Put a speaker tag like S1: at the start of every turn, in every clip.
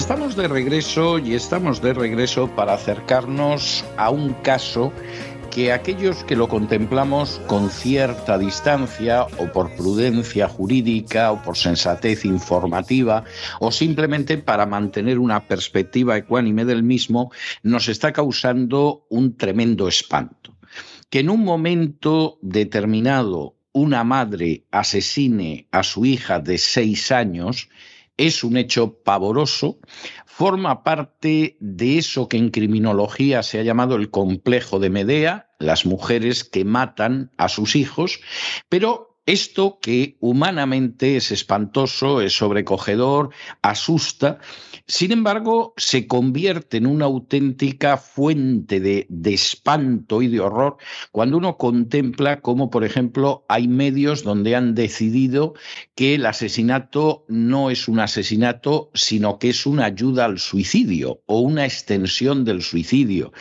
S1: Estamos de regreso y estamos de regreso para acercarnos a un caso que aquellos que lo contemplamos con cierta distancia o por prudencia jurídica o por sensatez informativa o simplemente para mantener una perspectiva ecuánime del mismo, nos está causando un tremendo espanto. Que en un momento determinado una madre asesine a su hija de seis años es un hecho pavoroso, forma parte de eso que en criminología se ha llamado el complejo de Medea, las mujeres que matan a sus hijos, pero esto que humanamente es espantoso, es sobrecogedor, asusta, sin embargo, se convierte en una auténtica fuente de, de, espanto y de horror cuando uno contempla cómo, por ejemplo, hay medios donde han decidido que el asesinato no es un asesinato, sino que es una ayuda al suicidio o una extensión del suicidio.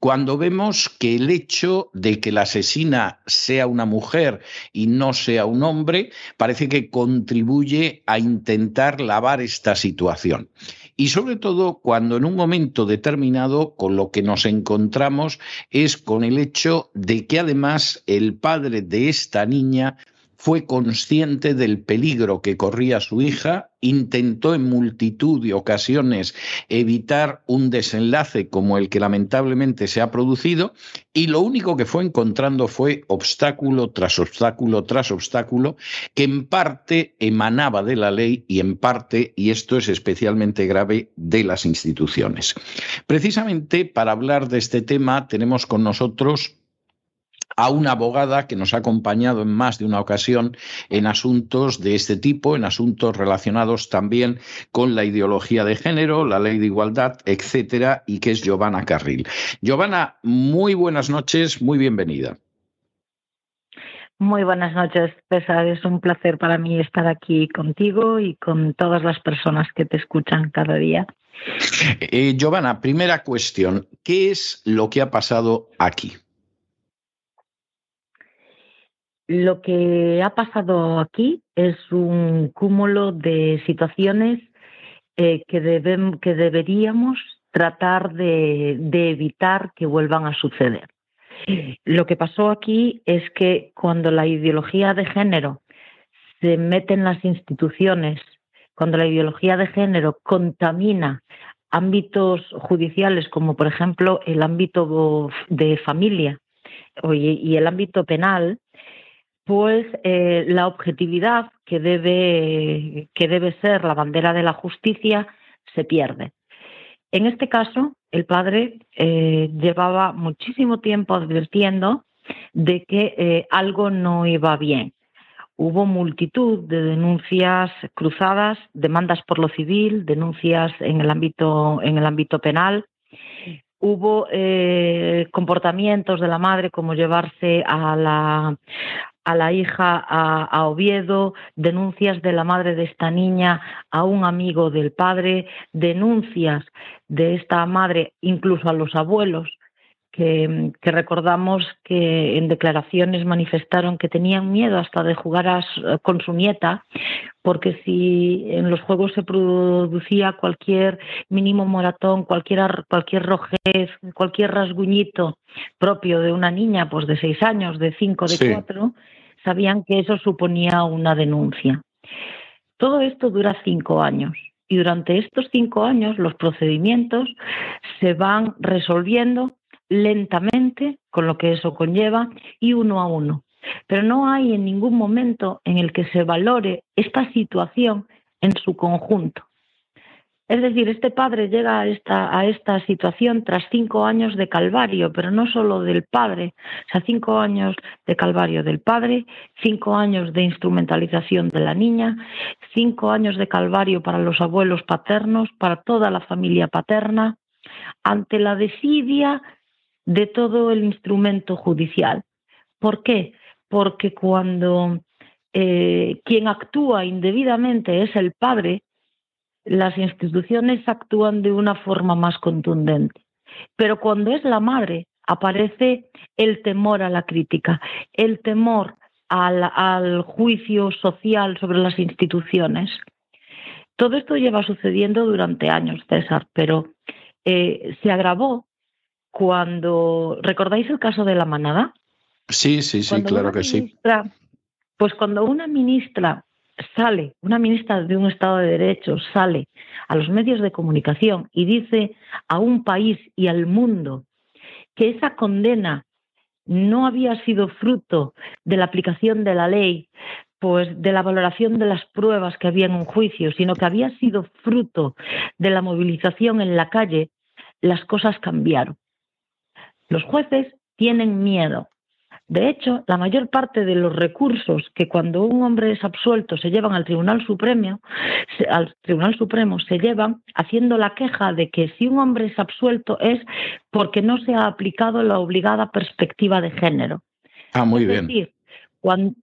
S1: Cuando vemos que el hecho de que la asesina sea una mujer y no sea un hombre, parece que contribuye a intentar lavar esta situación. Y sobre todo cuando en un momento determinado con lo que nos encontramos es con el hecho de que además el padre de esta niña fue consciente del peligro que corría su hija, intentó en multitud de ocasiones evitar un desenlace como el que lamentablemente se ha producido y lo único que fue encontrando fue obstáculo tras obstáculo tras obstáculo que en parte emanaba de la ley y en parte, y esto es especialmente grave, de las instituciones. Precisamente para hablar de este tema tenemos con nosotros a una abogada que nos ha acompañado en más de una ocasión en asuntos de este tipo, en asuntos relacionados también con la ideología de género, la ley de igualdad, etcétera, y que es Giovanna Carril. Giovanna, muy buenas noches, muy bienvenida.
S2: Muy buenas noches, César. Es un placer para mí estar aquí contigo y con todas las personas que te escuchan cada día.
S1: Eh, Giovanna, primera cuestión. ¿Qué es lo que ha pasado aquí?
S2: Lo que ha pasado aquí es un cúmulo de situaciones eh, que, que deberíamos tratar de, de evitar que vuelvan a suceder. Lo que pasó aquí es que cuando la ideología de género se mete en las instituciones, cuando la ideología de género contamina ámbitos judiciales como por ejemplo el ámbito de familia y el ámbito penal, pues eh, la objetividad que debe, que debe ser la bandera de la justicia se pierde. En este caso, el padre eh, llevaba muchísimo tiempo advirtiendo de que eh, algo no iba bien. Hubo multitud de denuncias cruzadas, demandas por lo civil, denuncias en el ámbito, en el ámbito penal. Hubo comportamientos de la madre como llevarse a la, a la hija a, Oviedo, denuncias de la madre de esta niña a un amigo del padre, denuncias de esta madre incluso a los abuelos que, recordamos que en declaraciones manifestaron que tenían miedo hasta de jugar con su nieta, porque si en los juegos se producía cualquier mínimo moratón, cualquier, cualquier rojez, cualquier rasguñito propio de una niña pues de seis años, de cinco, de cuatro, sabían que eso suponía una denuncia. Todo esto dura cinco años y durante estos cinco años los procedimientos se van resolviendo lentamente, con lo que eso conlleva, y uno a uno. Pero no hay en ningún momento en el que se valore esta situación en su conjunto. Es decir, este padre llega a esta, situación tras cinco años de calvario, pero no solo del padre, o sea, cinco años de calvario del padre, cinco años de instrumentalización de la niña, cinco años de calvario para los abuelos paternos, para toda la familia paterna, ante la desidia de todo el instrumento judicial. ¿Por qué? Porque cuando eh, quien actúa indebidamente es el padre, las instituciones actúan de una forma más contundente. Pero cuando es la madre, aparece el temor a la crítica, el temor al, juicio social sobre las instituciones. Todo esto lleva sucediendo durante años, César, pero eh, se agravó cuando. ¿Recordáis el caso de la manada?
S1: Sí, sí, sí, claro que sí.
S2: Pues cuando una ministra sale, una ministra de un Estado de Derecho sale a los medios de comunicación y dice a un país y al mundo que esa condena no había sido fruto de la aplicación de la ley, pues de la valoración de las pruebas que había en un juicio, sino que había sido fruto de la movilización en la calle, las cosas cambiaron. Los jueces tienen miedo de hecho, la mayor parte de los recursos que cuando un hombre es absuelto se llevan al Tribunal Supremo, al Tribunal Supremo se llevan haciendo la queja de que si un hombre es absuelto es porque no se ha aplicado la obligada perspectiva de género.
S1: Ah, muy bien.
S2: Decir, cuando,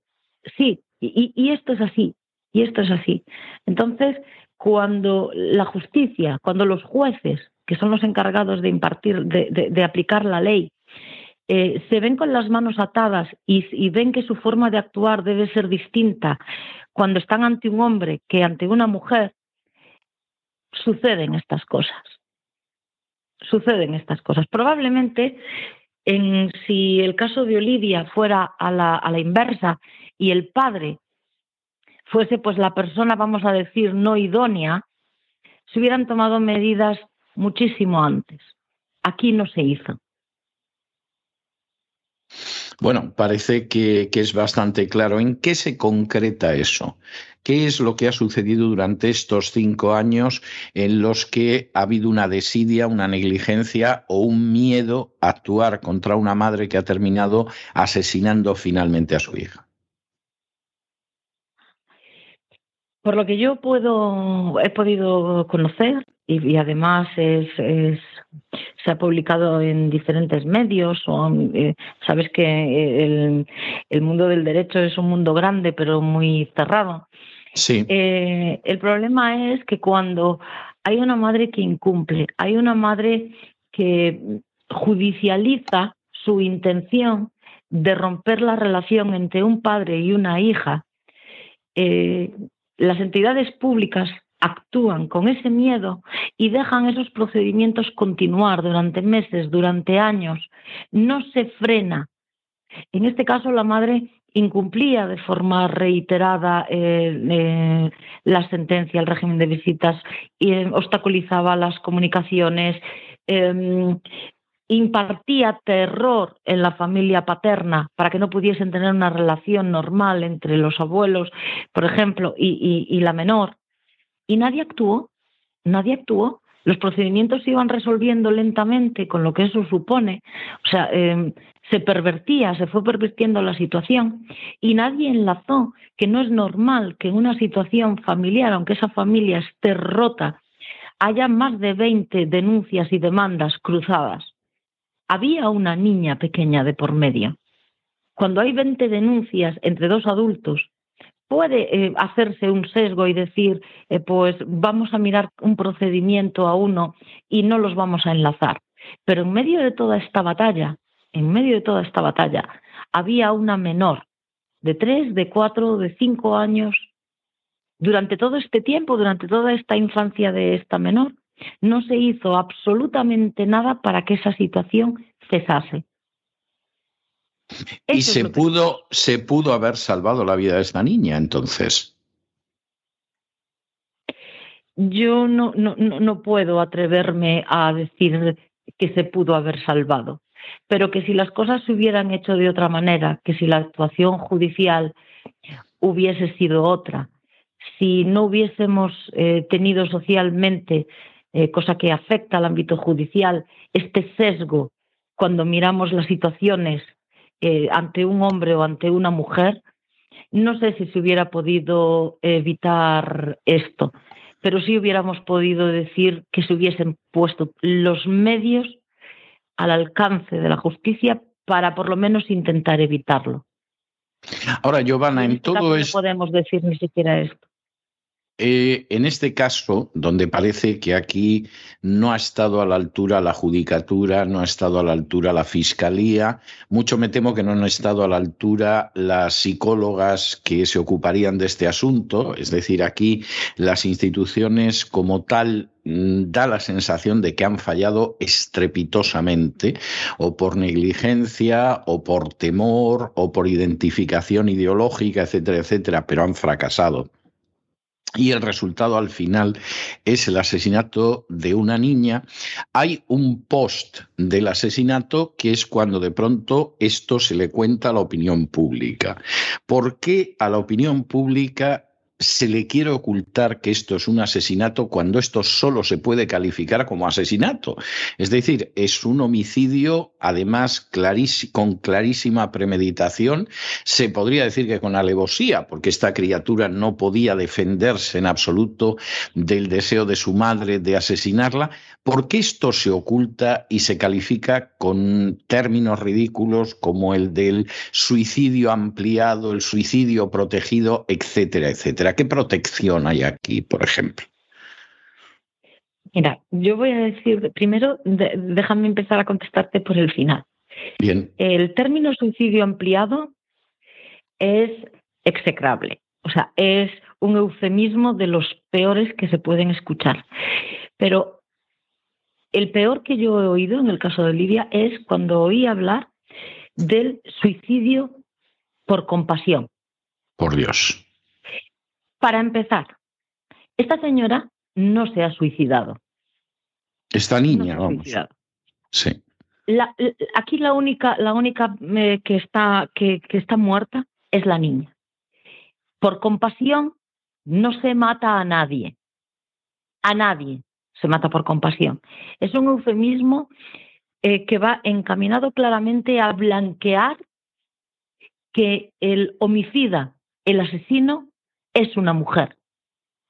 S2: sí, y, esto es así, y esto es así. Entonces, cuando la justicia, cuando los jueces, que son los encargados de impartir, de aplicar la ley, eh, se ven con las manos atadas y, ven que su forma de actuar debe ser distinta cuando están ante un hombre que ante una mujer, suceden estas cosas. Suceden estas cosas. Probablemente, en, si el caso de Olivia fuera a la, a la inversa y el padre fuese pues la persona, vamos a decir, no idónea, se hubieran tomado medidas muchísimo antes. Aquí no se hizo.
S1: Bueno, parece que, es bastante claro. ¿En qué se concreta eso? ¿Qué es lo que ha sucedido durante estos cinco años en los que ha habido una desidia, una negligencia o un miedo a actuar contra una madre que ha terminado asesinando finalmente a su hija?
S2: Por lo que yo puedo, he podido conocer y, además es, se ha publicado en diferentes medios. O, eh, sabes que el, el, mundo del derecho es un mundo grande, pero muy cerrado.
S1: Sí.
S2: Eh, el problema es que cuando hay una madre que incumple, hay una madre que judicializa su intención de romper la relación entre un padre y una hija, eh, las entidades públicas actúan con ese miedo y dejan esos procedimientos continuar durante meses, durante años. No se frena. En este caso, la madre incumplía de forma reiterada eh, eh, la sentencia, el régimen de visitas, y eh, obstaculizaba las comunicaciones, em, impartía terror en la familia paterna para que no pudiesen tener una relación normal entre los abuelos, por ejemplo, y la menor y nadie actuó, nadie actuó. Los procedimientos se iban resolviendo lentamente con lo que eso supone. O sea, em, se pervertía, se fue pervirtiendo la situación y nadie enlazó que no es normal que en una situación familiar, aunque esa familia esté rota, haya más de 20 denuncias y demandas cruzadas. Había una niña pequeña de por medio. Cuando hay 20 denuncias entre dos adultos puede eh, hacerse un sesgo y decir, eh, pues vamos a mirar un procedimiento a uno y no los vamos a enlazar. Pero en medio de toda esta batalla, en medio de toda esta batalla, había una menor de tres, de cuatro, de cinco años. Durante todo este tiempo, durante toda esta infancia de esta menor, no se hizo absolutamente nada para que esa situación cesase.
S1: Y se pudo, se pudo haber salvado la vida de esta niña entonces.
S2: Yo no, no, no puedo atreverme a decir que se pudo haber salvado, pero que si las cosas se hubieran hecho de otra manera, que si la actuación judicial hubiese sido otra, si no hubiésemos eh, tenido socialmente, eh, cosa que afecta al ámbito judicial, este sesgo cuando miramos las situaciones eh, ante un hombre o ante una mujer, no sé si se hubiera podido evitar esto, pero sí hubiéramos podido decir que se hubiesen puesto los medios al alcance de la justicia para por lo menos intentar evitarlo.
S1: Ahora, Giovanna, en, este todo
S2: esto... No podemos decir ni siquiera esto.
S1: Eh, en este caso, donde parece que aquí no ha estado a la altura la judicatura, no ha estado a la altura la fiscalía, mucho me temo que no han estado a la altura las psicólogas que se ocuparían de este asunto, es decir, aquí las instituciones como tal mm, da la sensación de que han fallado estrepitosamente, o por negligencia, o por temor, o por identificación ideológica, etcétera, etcétera, pero han fracasado. Y el resultado al final es el asesinato de una niña. Hay un post del asesinato que es cuando de pronto esto se le cuenta a la opinión pública. ¿Por qué a la opinión pública se le quiere ocultar que esto es un asesinato cuando esto solo se puede calificar como asesinato. Es decir, es un homicidio, además con clarísima premeditación, se podría decir que con alevosía, porque esta criatura no podía defenderse en absoluto del deseo de su madre de asesinarla. ¿Por qué esto se oculta y se califica con términos ridículos como el del suicidio ampliado, el suicidio protegido, etcétera, etcétera? ¿Qué protección hay aquí, por ejemplo?
S2: Mira, yo voy a decir, primero, déjame empezar a contestarte por el final.
S1: Bien.
S2: El término suicidio ampliado es execrable, o sea, es un eufemismo de los peores que se pueden escuchar. Pero el peor que yo he oído en el caso de Lidia es cuando oí hablar del suicidio por compasión.
S1: Por Dios.
S2: Para empezar, esta señora no se ha suicidado.
S1: Esta niña, vamos. Sí.
S2: aquí la única, la única eh, que, está, que, que está muerta es la niña. Por compasión no se mata a nadie. A nadie se mata por compasión. Es un eufemismo eh, que va encaminado claramente a blanquear que el homicida, el asesino, es una mujer,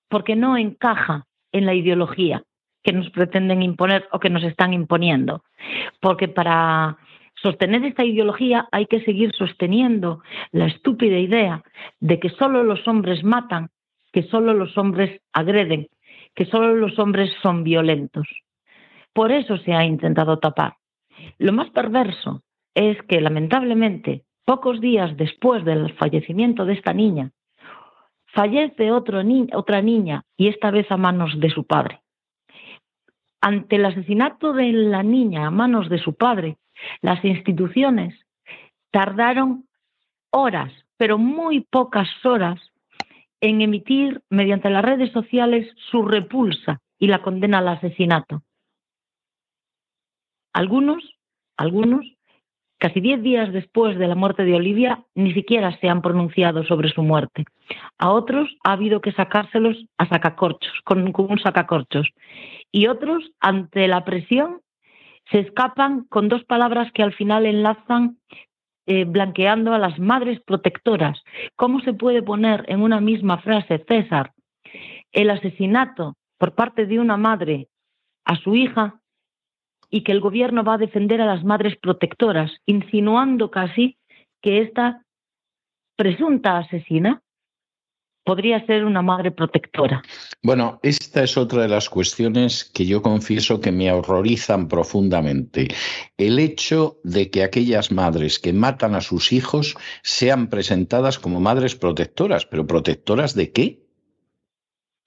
S2: porque no encaja en la ideología que nos pretenden imponer o que nos están imponiendo. Porque para sostener esta ideología hay que seguir sosteniendo la estúpida idea de que solo los hombres matan, que solo los hombres agreden, que solo los hombres son violentos. Por eso se ha intentado tapar. Lo más perverso es que, lamentablemente, pocos días después del fallecimiento de esta niña, Fallece otra niña y esta vez a manos de su padre. Ante el asesinato de la niña a manos de su padre, las instituciones tardaron horas, pero muy pocas horas, en emitir mediante las redes sociales su repulsa y la condena al asesinato. Algunos, algunos Casi diez días después de la muerte de Olivia, ni siquiera se han pronunciado sobre su muerte. A otros ha habido que sacárselos a sacacorchos, con, un sacacorchos. Y otros, ante la presión, se escapan con dos palabras que al final enlazan eh, blanqueando a las madres protectoras. ¿Cómo se puede poner en una misma frase, César, el asesinato por parte de una madre a su hija y que el gobierno va a defender a las madres protectoras, insinuando casi que esta presunta asesina podría ser una madre protectora.
S1: Bueno, esta es otra de las cuestiones que yo confieso que me horrorizan profundamente. El hecho de que aquellas madres que matan a sus hijos sean presentadas como madres protectoras, pero protectoras de qué?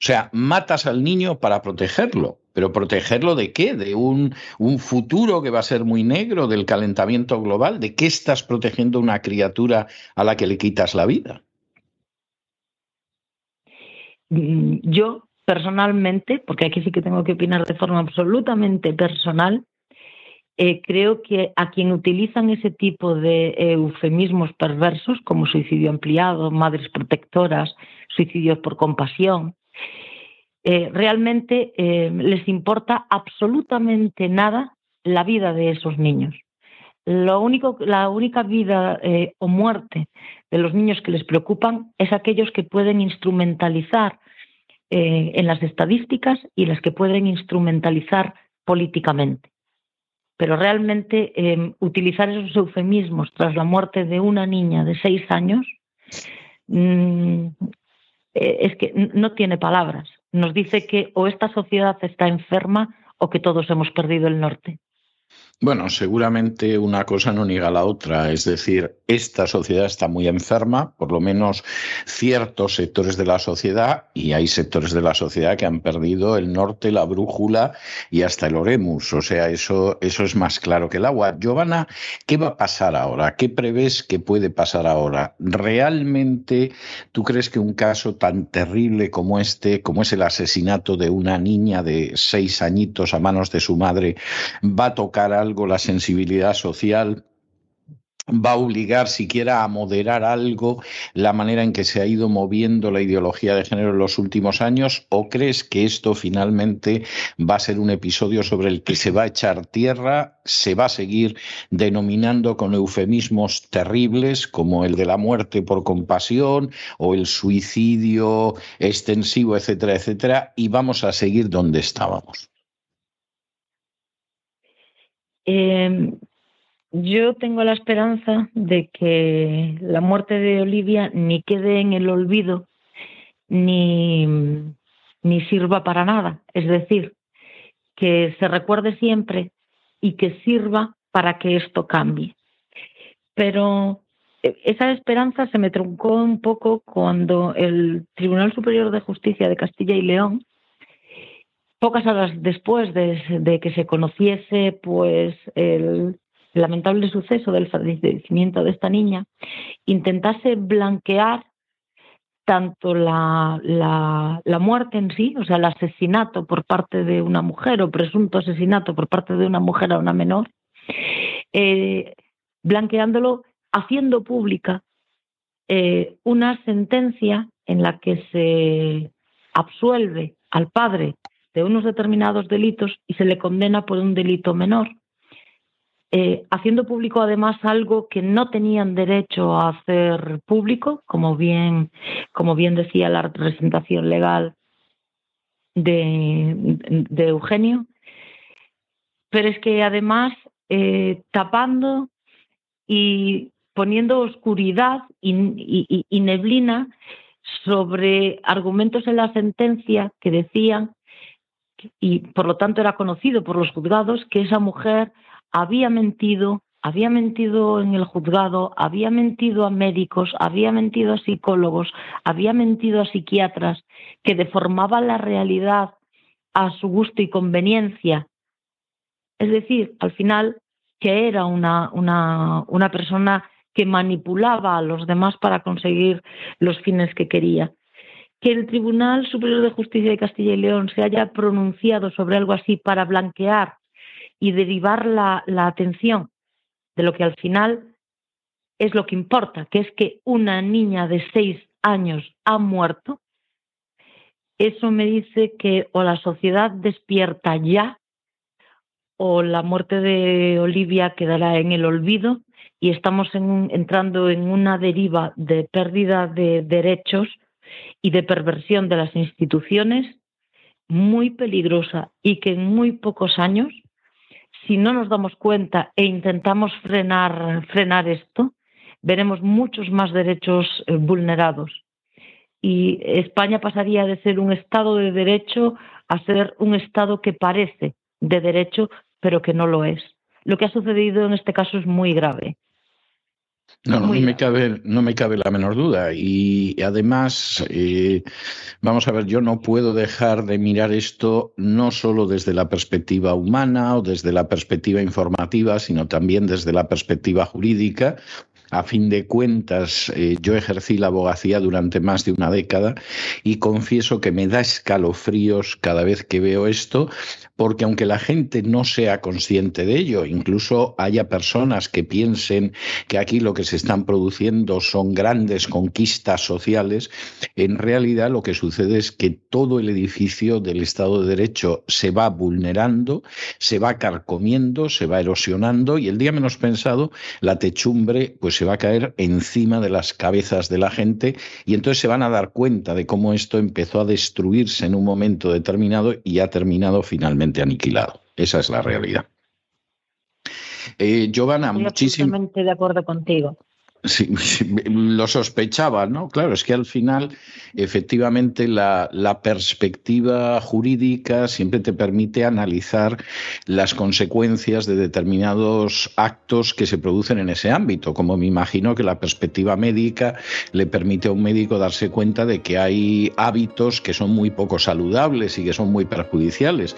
S1: O sea, matas al niño para protegerlo, pero protegerlo de qué? De un, un, futuro que va a ser muy negro, del calentamiento global. ¿De qué estás protegiendo una criatura a la que le quitas la vida?
S2: Mm, yo personalmente, porque aquí sí que tengo que opinar de forma absolutamente personal, eh, creo que a quien utilizan ese tipo de eufemismos perversos, como suicidio ampliado, madres protectoras, suicidios por compasión, eh, realmente eh, les importa absolutamente nada la vida de esos niños. Lo único, la única vida o muerte de los niños que les preocupan es aquellos que pueden instrumentalizar en las estadísticas y las que pueden instrumentalizar políticamente pero realmente em, utilizar esos eufemismos tras la muerte de una niña de seis años mm, eh, es que no tiene palabras. Nos dice que o esta sociedad está enferma o que todos hemos perdido el norte.
S1: Bueno, seguramente una cosa no niega la otra. Es decir, esta sociedad está muy enferma, por lo menos ciertos sectores de la sociedad, y hay sectores de la sociedad que han perdido el norte, la brújula y hasta el oremus. O sea, eso, eso es más claro que el agua. Giovanna, ¿qué va a pasar ahora? ¿Qué prevés que puede pasar ahora? ¿Realmente tú crees que un caso tan terrible como este, como es el asesinato de una niña de seis añitos a manos de su madre, va a tocar a algo la sensibilidad social va a obligar siquiera a moderar algo la manera en que se ha ido moviendo la ideología de género en los últimos años o crees que esto finalmente va a ser un episodio sobre el que se va a echar tierra, se va a seguir denominando con eufemismos terribles como el de la muerte por compasión o el suicidio extensivo, etcétera, etcétera, y vamos a seguir donde estábamos?
S2: Eh, yo tengo la esperanza de que la muerte de Olivia ni quede en el olvido ni, ni sirva para nada. Es decir, que se recuerde siempre y que sirva para que esto cambie. Pero esa esperanza se me truncó un poco cuando el Tribunal Superior de Justicia de Castilla y León pocas horas después de, que se conociese pues el lamentable suceso del fallecimiento de esta niña, intentase blanquear tanto la, la, muerte en sí, o sea, el asesinato por parte de una mujer o presunto asesinato por parte de una mujer a una menor, eh, blanqueándolo, haciendo pública eh, una sentencia en la que se absuelve al padre de unos determinados delitos y se le condena por un delito menor, eh, haciendo público además algo que no tenían derecho a hacer público, como bien, como bien decía la representación legal de, Eugenio, pero es que además eh, tapando y poniendo oscuridad y neblina sobre argumentos en la sentencia que decían y por lo tanto era conocido por los juzgados que esa mujer había mentido, había mentido en el juzgado, había mentido a médicos, había mentido a psicólogos, había mentido a psiquiatras, que deformaba la realidad a su gusto y conveniencia. Es decir, al final, que era una, una, una persona que manipulaba a los demás para conseguir los fines que quería que el Tribunal Superior de Justicia de Castilla y León se haya pronunciado sobre algo así para blanquear y derivar la, atención de lo que al final es lo que importa, que es que una niña de seis años ha muerto, eso me dice que o la sociedad despierta ya o la muerte de Olivia quedará en el olvido y estamos entrando en una deriva de pérdida de derechos y de perversión de las instituciones muy peligrosa y que en muy pocos años, si no nos damos cuenta e intentamos frenar, frenar esto, veremos muchos más derechos eh, vulnerados. Y España pasaría de ser un Estado de derecho a ser un Estado que parece de derecho, pero que no lo es. Lo que ha sucedido en este caso es muy grave.
S1: No, no me, cabe, no me cabe la menor duda. Y además, eh, vamos a ver, yo no puedo dejar de mirar esto no solo desde la perspectiva humana o desde la perspectiva informativa, sino también desde la perspectiva jurídica A fin de cuentas, eh, yo ejercí la abogacía durante más de una década y confieso que me da escalofríos cada vez que veo esto, porque aunque la gente no sea consciente de ello, incluso haya personas que piensen que aquí lo que se están produciendo son grandes conquistas sociales, en realidad lo que sucede es que todo el edificio del Estado de Derecho se va vulnerando, se va carcomiendo, se va erosionando y el día menos pensado la techumbre pues se va a caer encima de las cabezas de la gente y entonces se van a dar cuenta de cómo esto empezó a destruirse en un momento determinado y ha terminado finalmente aniquilado. Esa es la realidad.
S2: Eh, Giovanna, muchísimo. de acuerdo contigo.
S1: Sí, lo sospechaba, ¿no? Claro, es que al final, efectivamente, la, la, perspectiva jurídica siempre te permite analizar las consecuencias de determinados actos que se producen en ese ámbito, como me imagino que la perspectiva médica le permite a un médico darse cuenta de que hay hábitos que son muy poco saludables y que son muy perjudiciales.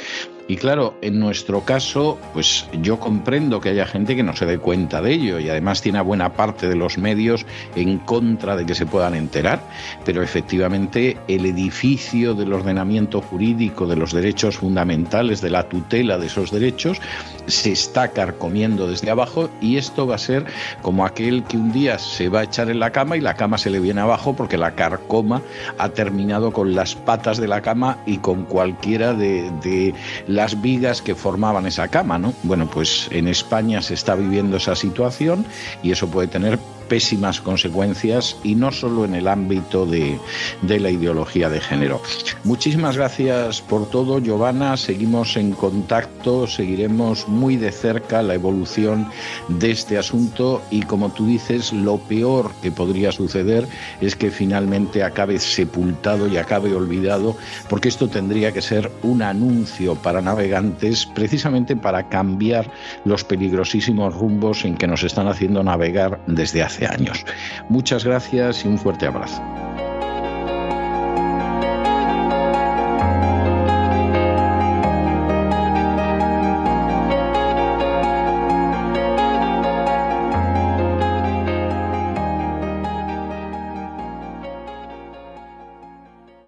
S1: Y claro, en nuestro caso, pues yo comprendo que haya gente que no se dé cuenta de ello y además tiene a buena parte de los medios en contra de que se puedan enterar, pero efectivamente el edificio del ordenamiento jurídico, de los derechos fundamentales, de la tutela de esos derechos, se está carcomiendo desde abajo y esto va a ser como aquel que un día se va a echar en la cama y la cama se le viene abajo porque la carcoma ha terminado con las patas de la cama y con cualquiera de, de las vigas que formaban esa cama, ¿no? Bueno, pues en España se está viviendo esa situación y eso puede tener pésimas consecuencias y no solo en el ámbito de, de, la ideología de género. Muchísimas gracias por todo, Giovanna. Seguimos en contacto, seguiremos muy de cerca la evolución de este asunto y como tú dices, lo peor que podría suceder es que finalmente acabe sepultado y acabe olvidado, porque esto tendría que ser un anuncio para navegantes precisamente para cambiar los peligrosísimos rumbos en que nos están haciendo navegar desde hace años. Muchas gracias y un fuerte abrazo.